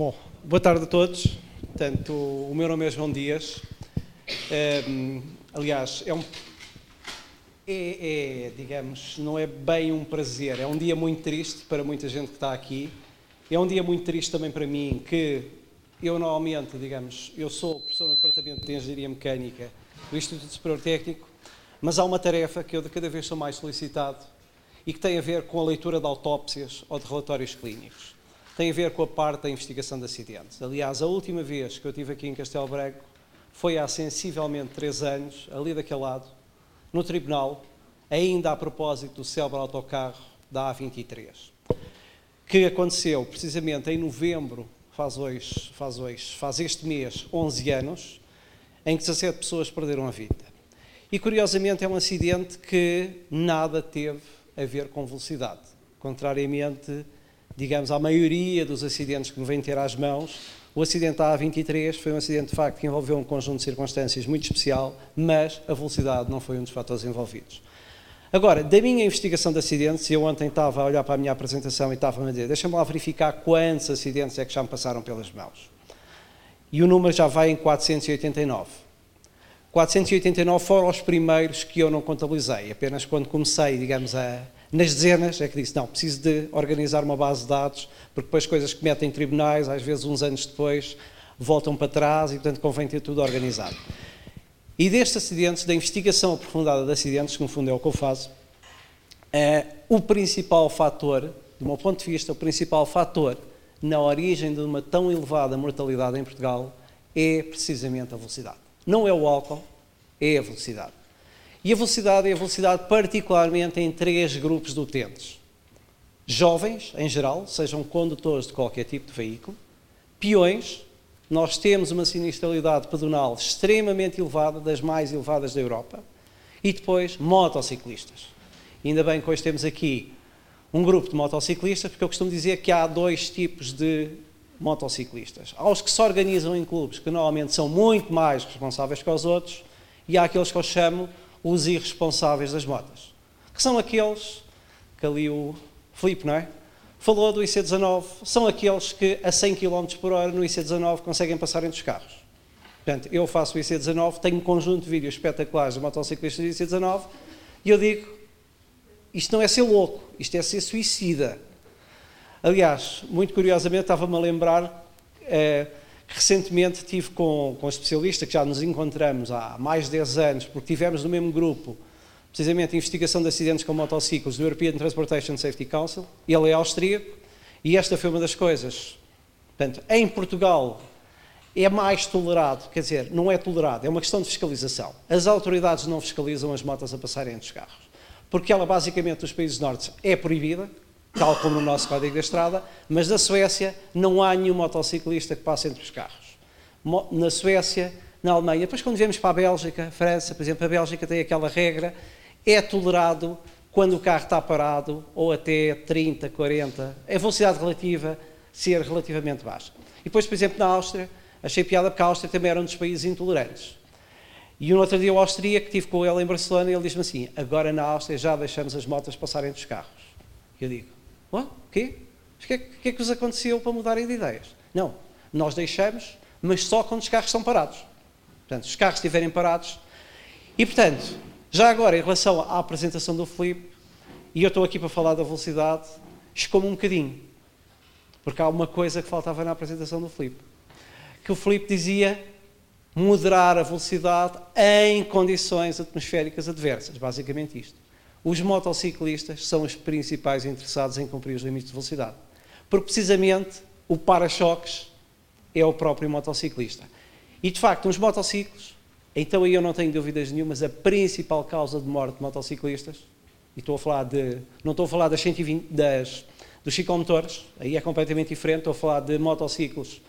Bom, boa tarde a todos. Portanto, o meu nome é João Dias. Um, aliás, é um. É, é, digamos, não é bem um prazer, é um dia muito triste para muita gente que está aqui. É um dia muito triste também para mim, que eu normalmente, digamos, eu sou professor no Departamento de Engenharia Mecânica do Instituto Superior Técnico, mas há uma tarefa que eu de cada vez sou mais solicitado e que tem a ver com a leitura de autópsias ou de relatórios clínicos tem a ver com a parte da investigação de acidentes. Aliás, a última vez que eu estive aqui em Castelo Branco foi há sensivelmente três anos, ali daquele lado, no tribunal, ainda a propósito do célebre autocarro da A23, que aconteceu precisamente em novembro, faz hoje, faz hoje, faz este mês 11 anos, em que 17 pessoas perderam a vida. E curiosamente é um acidente que nada teve a ver com velocidade, contrariamente digamos, à maioria dos acidentes que me vêm ter às mãos, o acidente da A23 foi um acidente de facto que envolveu um conjunto de circunstâncias muito especial, mas a velocidade não foi um dos fatores envolvidos. Agora, da minha investigação de acidentes, eu ontem estava a olhar para a minha apresentação e estava a dizer, deixa-me lá verificar quantos acidentes é que já me passaram pelas mãos. E o número já vai em 489. 489 foram os primeiros que eu não contabilizei, apenas quando comecei, digamos, a, nas dezenas, é que disse, não, preciso de organizar uma base de dados, porque depois coisas que metem em tribunais, às vezes uns anos depois, voltam para trás e, portanto, convém ter tudo organizado. E destes acidentes, da investigação aprofundada de acidentes, que no fundo é o que eu faço, é, o principal fator, do meu ponto de vista, o principal fator na origem de uma tão elevada mortalidade em Portugal é precisamente a velocidade. Não é o álcool, é a velocidade. E a velocidade é a velocidade particularmente em três grupos de utentes. Jovens, em geral, sejam condutores de qualquer tipo de veículo. Peões, nós temos uma sinistralidade pedonal extremamente elevada, das mais elevadas da Europa. E depois, motociclistas. Ainda bem que hoje temos aqui um grupo de motociclistas, porque eu costumo dizer que há dois tipos de motociclistas. Há os que se organizam em clubes, que normalmente são muito mais responsáveis que os outros, e há aqueles que eu chamo os irresponsáveis das motas, que são aqueles que ali o Filipe, não é? Falou do IC19, são aqueles que a 100 km por hora no IC19 conseguem passar entre os carros. Portanto, eu faço o IC19, tenho um conjunto de vídeos espetaculares de motociclistas do IC19 e eu digo, isto não é ser louco, isto é ser suicida. Aliás, muito curiosamente, estava-me a lembrar eh, Recentemente estive com, com um especialista que já nos encontramos há mais de 10 anos, porque tivemos no mesmo grupo, precisamente, investigação de acidentes com motociclos do European Transportation Safety Council. Ele é austríaco e esta foi uma das coisas. Portanto, em Portugal é mais tolerado, quer dizer, não é tolerado, é uma questão de fiscalização. As autoridades não fiscalizam as motas a passarem entre os carros, porque ela basicamente nos países norte é proibida, tal como no nosso Código da Estrada, mas na Suécia não há nenhum motociclista que passe entre os carros. Na Suécia, na Alemanha, depois quando viemos para a Bélgica, França, por exemplo, a Bélgica tem aquela regra, é tolerado quando o carro está parado ou até 30, 40, a velocidade relativa ser relativamente baixa. E depois, por exemplo, na Áustria, achei piada porque a Áustria também era um dos países intolerantes. E um outro dia o austríaco, que estive com ele em Barcelona, ele disse-me assim, agora na Áustria já deixamos as motas passarem entre os carros. Eu digo, o quê? O que, é, que é que vos aconteceu para mudarem de ideias? Não, nós deixamos, mas só quando os carros estão parados. Portanto, os carros estiverem parados. E, portanto, já agora, em relação à apresentação do Felipe, e eu estou aqui para falar da velocidade, escomo um bocadinho. Porque há uma coisa que faltava na apresentação do Felipe. Que o Felipe dizia moderar a velocidade em condições atmosféricas adversas. Basicamente isto. Os motociclistas são os principais interessados em cumprir os limites de velocidade. Porque precisamente o para-choques é o próprio motociclista. E de facto, nos motociclos, então aí eu não tenho dúvidas nenhumas, a principal causa de morte de motociclistas, e estou a falar de, não estou a falar das 120, das, dos ciclomotores, aí é completamente diferente, estou a falar de motociclos,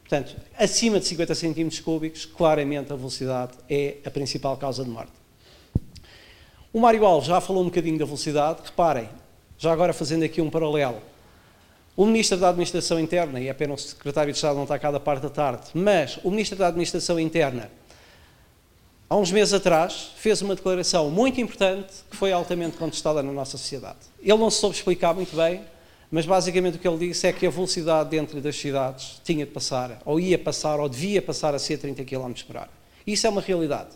portanto, acima de 50 cm cúbicos, claramente a velocidade é a principal causa de morte. O Mário Alves já falou um bocadinho da velocidade. Reparem, já agora fazendo aqui um paralelo. O Ministro da Administração Interna, e é pena o Secretário de Estado não está cá da parte da tarde, mas o Ministro da Administração Interna, há uns meses atrás, fez uma declaração muito importante que foi altamente contestada na nossa sociedade. Ele não se soube explicar muito bem, mas basicamente o que ele disse é que a velocidade dentro das cidades tinha de passar, ou ia passar, ou devia passar a ser 30 km por hora. Isso é uma realidade.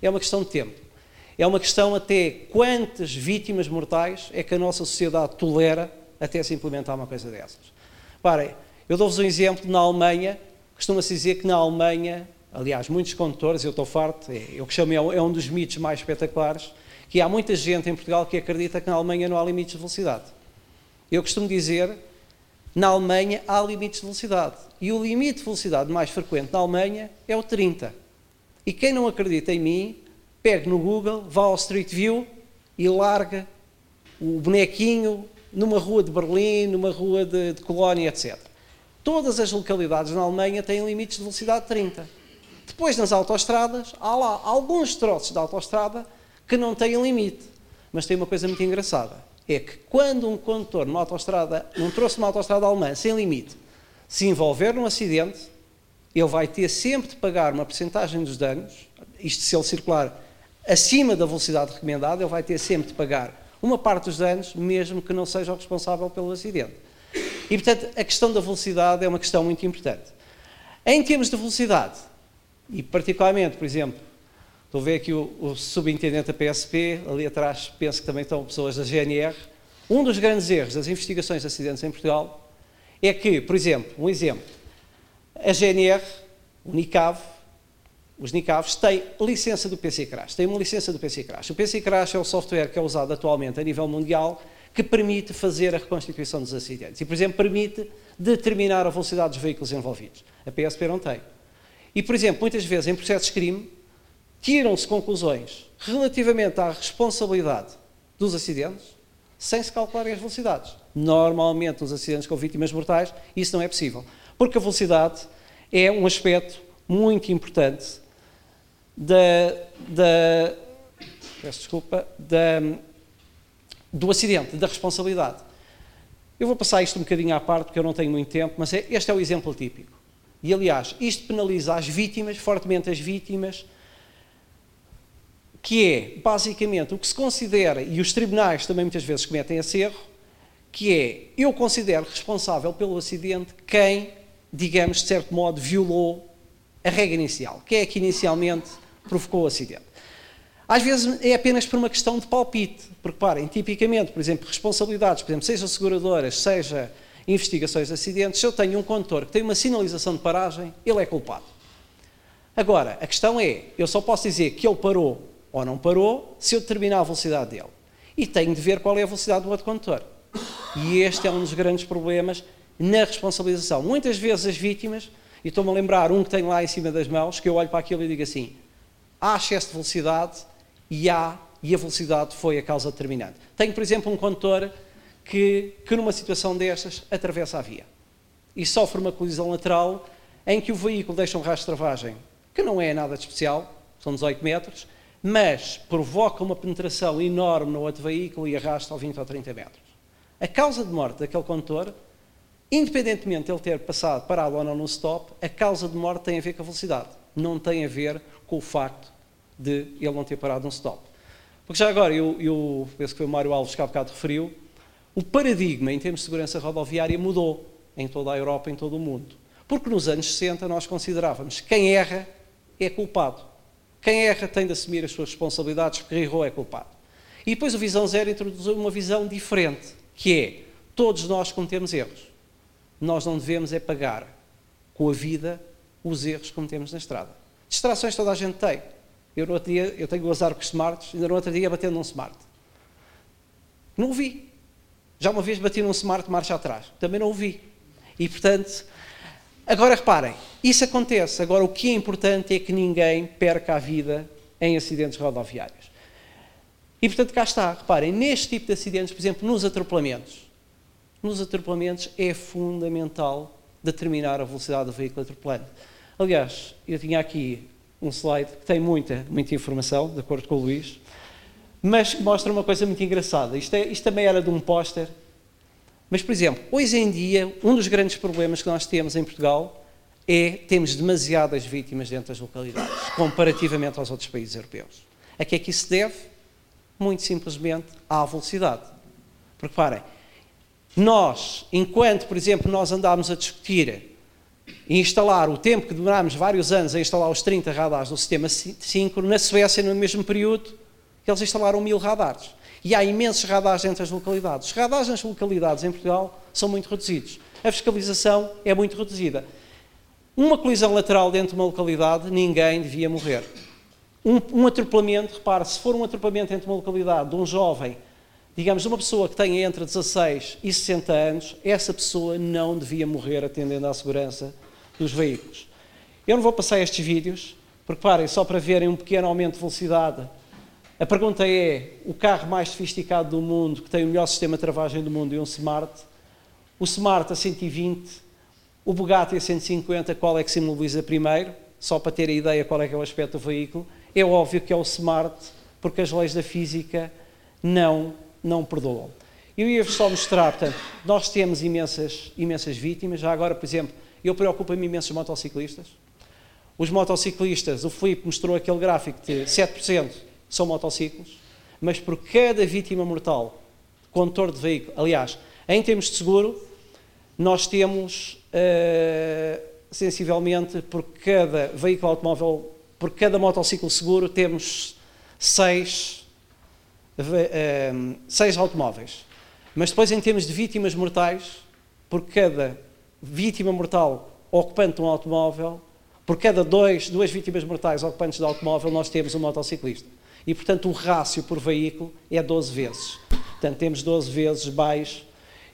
É uma questão de tempo. É uma questão até quantas vítimas mortais é que a nossa sociedade tolera até se implementar uma coisa dessas. Parem, eu dou-vos um exemplo na Alemanha, costuma-se dizer que na Alemanha, aliás, muitos condutores, eu estou farto, é, eu que chamo, é um dos mitos mais espetaculares, que há muita gente em Portugal que acredita que na Alemanha não há limites de velocidade. Eu costumo dizer, na Alemanha há limites de velocidade. E o limite de velocidade mais frequente na Alemanha é o 30. E quem não acredita em mim, pegue no Google, vá ao Street View e larga o bonequinho numa rua de Berlim, numa rua de, de Colónia, etc. Todas as localidades na Alemanha têm limites de velocidade 30. Depois, nas autoestradas, há lá alguns troços de autoestrada que não têm limite. Mas tem uma coisa muito engraçada é que quando um condutor numa autostrada, num troço de uma autostrada alemã sem limite, se envolver num acidente, ele vai ter sempre de pagar uma porcentagem dos danos, isto se ele circular acima da velocidade recomendada, ele vai ter sempre de pagar uma parte dos danos, mesmo que não seja o responsável pelo acidente. E, portanto, a questão da velocidade é uma questão muito importante. Em termos de velocidade, e particularmente, por exemplo, Estou a ver aqui o, o subintendente da PSP, ali atrás penso que também estão pessoas da GNR. Um dos grandes erros das investigações de acidentes em Portugal é que, por exemplo, um exemplo, a GNR, o NICAV, os NICAVs têm licença do PC Crash, têm uma licença do PC Crash. O PC Crash é o software que é usado atualmente a nível mundial que permite fazer a reconstituição dos acidentes e, por exemplo, permite determinar a velocidade dos veículos envolvidos. A PSP não tem. E, por exemplo, muitas vezes em processos de crime, tiram-se conclusões relativamente à responsabilidade dos acidentes sem se calcularem as velocidades. Normalmente, nos acidentes com vítimas mortais, isso não é possível. Porque a velocidade é um aspecto muito importante da, da desculpa, da, do acidente, da responsabilidade. Eu vou passar isto um bocadinho à parte, porque eu não tenho muito tempo, mas é, este é o exemplo típico. E, aliás, isto penaliza as vítimas, fortemente as vítimas, que é basicamente o que se considera, e os tribunais também muitas vezes cometem esse erro, que é eu considero responsável pelo acidente quem, digamos, de certo modo, violou a regra inicial, quem é que inicialmente provocou o acidente. Às vezes é apenas por uma questão de palpite, porque, parem, tipicamente, por exemplo, responsabilidades, por exemplo, seja seguradoras, seja investigações de acidentes, se eu tenho um condutor que tem uma sinalização de paragem, ele é culpado. Agora, a questão é, eu só posso dizer que ele parou ou não parou se eu determinar a velocidade dele. E tenho de ver qual é a velocidade do outro condutor. E este é um dos grandes problemas na responsabilização. Muitas vezes as vítimas, e estou-me a lembrar um que tenho lá em cima das mãos, que eu olho para aquilo e digo assim: há excesso de velocidade e há, e a velocidade foi a causa determinante. Tenho, por exemplo, um condutor que, que numa situação destas atravessa a via e sofre uma colisão lateral em que o veículo deixa um rastro de travagem que não é nada de especial, são 18 metros, mas provoca uma penetração enorme no outro veículo e arrasta ao 20 ou 30 metros. A causa de morte daquele condutor, independentemente de ele ter passado, parado ou não no stop, a causa de morte tem a ver com a velocidade, não tem a ver com o facto de ele não ter parado no stop. Porque já agora, eu, eu penso que foi o Mário Alves que há bocado referiu, o paradigma em termos de segurança rodoviária mudou em toda a Europa, em todo o mundo. Porque nos anos 60 nós considerávamos que quem erra é culpado. Quem erra tem de assumir as suas responsabilidades, porque errou é culpado. E depois o Visão Zero introduziu uma visão diferente, que é, todos nós cometemos erros. Nós não devemos é pagar com a vida os erros que cometemos na estrada. Distrações toda a gente tem. Eu, no outro dia, eu tenho o azar com os smarts, ainda no outro dia batendo num smart. Não o vi. Já uma vez bati num smart marcha atrás. Também não o vi. E, portanto, Agora reparem, isso acontece. Agora o que é importante é que ninguém perca a vida em acidentes rodoviários. E portanto cá está, reparem, neste tipo de acidentes, por exemplo, nos atropelamentos, nos atropelamentos é fundamental determinar a velocidade do veículo atropelante. Aliás, eu tinha aqui um slide que tem muita, muita informação, de acordo com o Luís, mas que mostra uma coisa muito engraçada. Isto, é, isto também era de um póster mas, por exemplo, hoje em dia, um dos grandes problemas que nós temos em Portugal é temos demasiadas vítimas dentro das localidades, comparativamente aos outros países europeus. A que é que isso deve? Muito simplesmente à velocidade. Porque, parem, nós, enquanto, por exemplo, nós andámos a discutir e instalar o tempo que demorámos vários anos a instalar os 30 radares no sistema 5, na Suécia, no mesmo período, eles instalaram mil radares. E há imensos radares entre as localidades. Os radares nas localidades em Portugal são muito reduzidos. A fiscalização é muito reduzida. Uma colisão lateral dentro de uma localidade, ninguém devia morrer. Um, um atropelamento, repare, se for um atropelamento entre uma localidade de um jovem, digamos, uma pessoa que tenha entre 16 e 60 anos, essa pessoa não devia morrer atendendo à segurança dos veículos. Eu não vou passar estes vídeos, porque, parem, só para verem um pequeno aumento de velocidade a pergunta é: o carro mais sofisticado do mundo, que tem o melhor sistema de travagem do mundo, é um Smart. O Smart a 120, o Bugatti a 150, qual é que se imobiliza primeiro? Só para ter a ideia qual é que é o aspecto do veículo. É óbvio que é o Smart, porque as leis da física não, não perdoam. Eu ia-vos só mostrar, portanto, nós temos imensas, imensas vítimas. Já agora, por exemplo, eu preocupo-me imensos motociclistas. Os motociclistas, o Filipe mostrou aquele gráfico de 7% são motociclos, mas por cada vítima mortal, condutor de veículo, aliás, em termos de seguro, nós temos uh, sensivelmente por cada veículo automóvel, por cada motociclo seguro, temos seis, uh, seis automóveis. Mas depois, em termos de vítimas mortais, por cada vítima mortal ocupante de um automóvel, por cada dois, duas vítimas mortais ocupantes de automóvel, nós temos um motociclista. E, portanto, o rácio por veículo é 12 vezes. Portanto, temos 12 vezes baixo.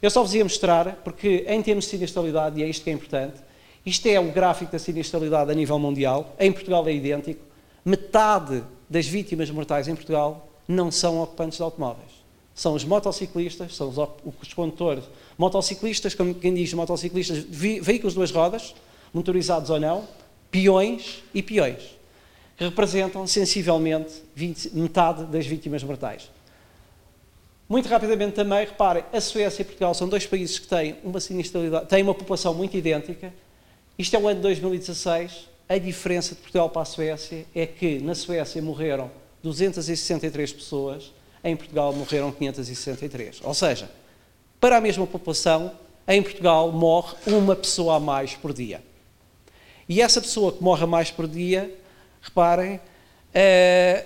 Eu só vos ia mostrar, porque em termos de sinistralidade, e é isto que é importante, isto é o gráfico da sinistralidade a nível mundial, em Portugal é idêntico, metade das vítimas mortais em Portugal não são ocupantes de automóveis. São os motociclistas, são os, os condutores, motociclistas, como quem diz motociclistas, veículos de duas rodas, motorizados ou não, peões e peões representam sensivelmente 20, metade das vítimas mortais. Muito rapidamente também, reparem, a Suécia e Portugal são dois países que têm uma sinistralidade, têm uma população muito idêntica. Isto é o ano de 2016. A diferença de Portugal para a Suécia é que na Suécia morreram 263 pessoas, em Portugal morreram 563. Ou seja, para a mesma população, em Portugal morre uma pessoa a mais por dia. E essa pessoa que morre a mais por dia Reparem, eh,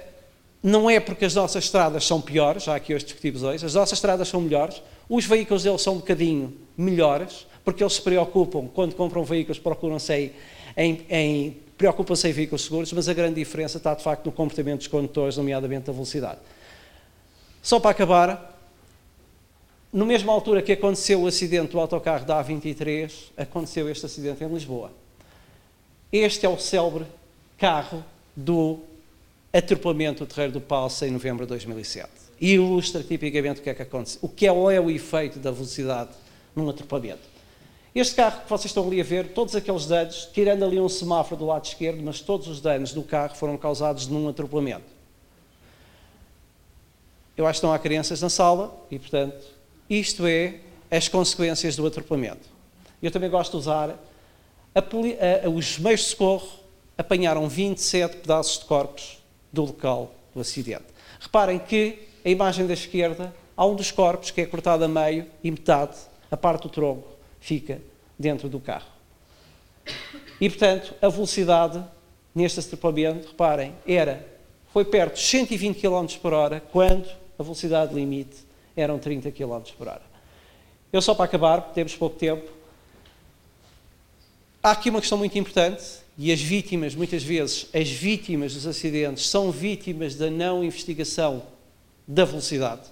não é porque as nossas estradas são piores, já aqui hoje discutimos hoje, as nossas estradas são melhores, os veículos deles são um bocadinho melhores, porque eles se preocupam, quando compram veículos, procuram-se em, em preocupam-se em veículos seguros, mas a grande diferença está de facto no comportamento dos condutores, nomeadamente a velocidade. Só para acabar, no mesma altura que aconteceu o acidente do autocarro da A23, aconteceu este acidente em Lisboa. Este é o célebre carro do atropelamento do Terreiro do Palce em novembro de 2007. E ilustra tipicamente o que é que acontece, o que é, é o efeito da velocidade num atropelamento. Este carro que vocês estão ali a ver, todos aqueles danos, tirando ali um semáforo do lado esquerdo, mas todos os danos do carro foram causados num atropelamento. Eu acho que não há crianças na sala e, portanto, isto é as consequências do atropelamento. Eu também gosto de usar a, a, os meios de socorro apanharam 27 pedaços de corpos do local do acidente. Reparem que a imagem da esquerda há um dos corpos que é cortado a meio e metade, a parte do tronco, fica dentro do carro. E, portanto, a velocidade neste atropelamento, reparem, era, foi perto de 120 km por hora, quando a velocidade limite eram 30 km por hora. Eu só para acabar, temos pouco tempo, há aqui uma questão muito importante, e as vítimas, muitas vezes, as vítimas dos acidentes são vítimas da não investigação da velocidade.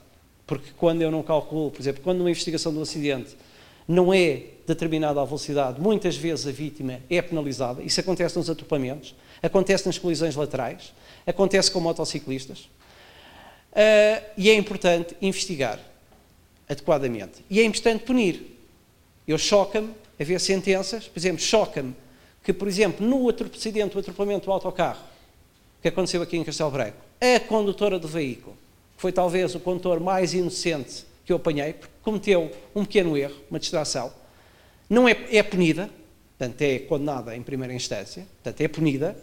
Porque quando eu não calculo, por exemplo, quando uma investigação do acidente não é determinada a velocidade, muitas vezes a vítima é penalizada. Isso acontece nos atropelamentos, acontece nas colisões laterais, acontece com motociclistas. Uh, e é importante investigar adequadamente. E é importante punir. Eu choca-me haver sentenças, por exemplo, choca-me que, por exemplo, no acidente, o atropelamento do autocarro, que aconteceu aqui em Castelo Branco, a condutora do veículo, que foi talvez o condutor mais inocente que eu apanhei, porque cometeu um pequeno erro, uma distração, não é, é punida, portanto é condenada em primeira instância, portanto é punida,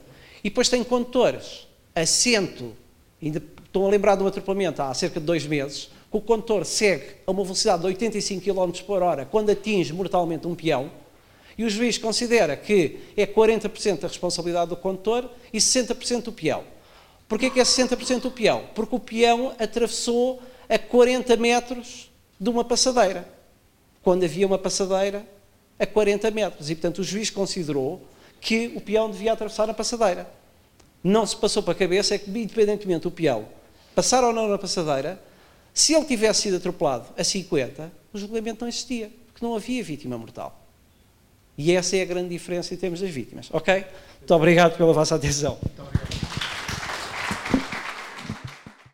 e depois tem condutores assento, ainda estou a lembrar de um atropelamento há cerca de dois meses, que o condutor segue a uma velocidade de 85 km por hora quando atinge mortalmente um peão, e o juiz considera que é 40% a responsabilidade do condutor e 60% do peão. Porquê que é 60% do peão? Porque o peão atravessou a 40 metros de uma passadeira, quando havia uma passadeira a 40 metros. E, portanto, o juiz considerou que o peão devia atravessar a passadeira. Não se passou para a cabeça é que, independentemente do peão passar ou não na passadeira, se ele tivesse sido atropelado a 50, o julgamento não existia, porque não havia vítima mortal. E essa é a grande diferença em termos das vítimas. Ok? Muito obrigado pela vossa atenção.